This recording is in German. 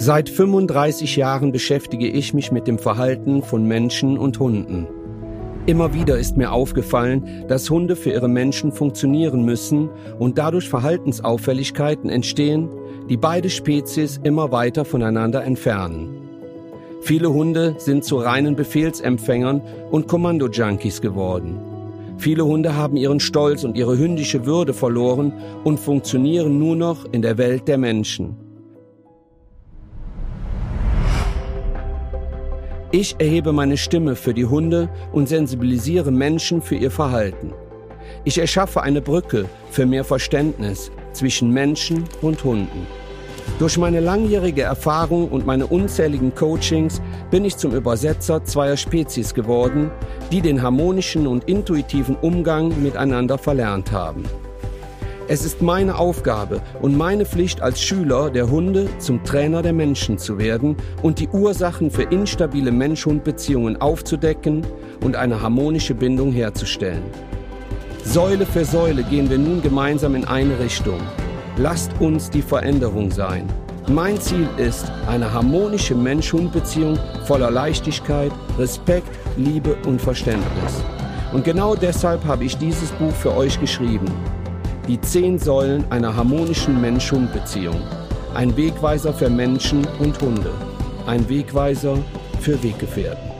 Seit 35 Jahren beschäftige ich mich mit dem Verhalten von Menschen und Hunden. Immer wieder ist mir aufgefallen, dass Hunde für ihre Menschen funktionieren müssen und dadurch Verhaltensauffälligkeiten entstehen, die beide Spezies immer weiter voneinander entfernen. Viele Hunde sind zu reinen Befehlsempfängern und Kommando-Junkies geworden. Viele Hunde haben ihren Stolz und ihre hündische Würde verloren und funktionieren nur noch in der Welt der Menschen. Ich erhebe meine Stimme für die Hunde und sensibilisiere Menschen für ihr Verhalten. Ich erschaffe eine Brücke für mehr Verständnis zwischen Menschen und Hunden. Durch meine langjährige Erfahrung und meine unzähligen Coachings bin ich zum Übersetzer zweier Spezies geworden, die den harmonischen und intuitiven Umgang miteinander verlernt haben. Es ist meine Aufgabe und meine Pflicht als Schüler der Hunde zum Trainer der Menschen zu werden und die Ursachen für instabile Mensch-Hund-Beziehungen aufzudecken und eine harmonische Bindung herzustellen. Säule für Säule gehen wir nun gemeinsam in eine Richtung. Lasst uns die Veränderung sein. Mein Ziel ist eine harmonische Mensch-Hund-Beziehung voller Leichtigkeit, Respekt, Liebe und Verständnis. Und genau deshalb habe ich dieses Buch für euch geschrieben. Die zehn Säulen einer harmonischen Mensch-Hund-Beziehung. Ein Wegweiser für Menschen und Hunde. Ein Wegweiser für Weggefährten.